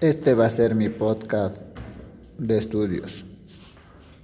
Este va a ser mi podcast de estudios.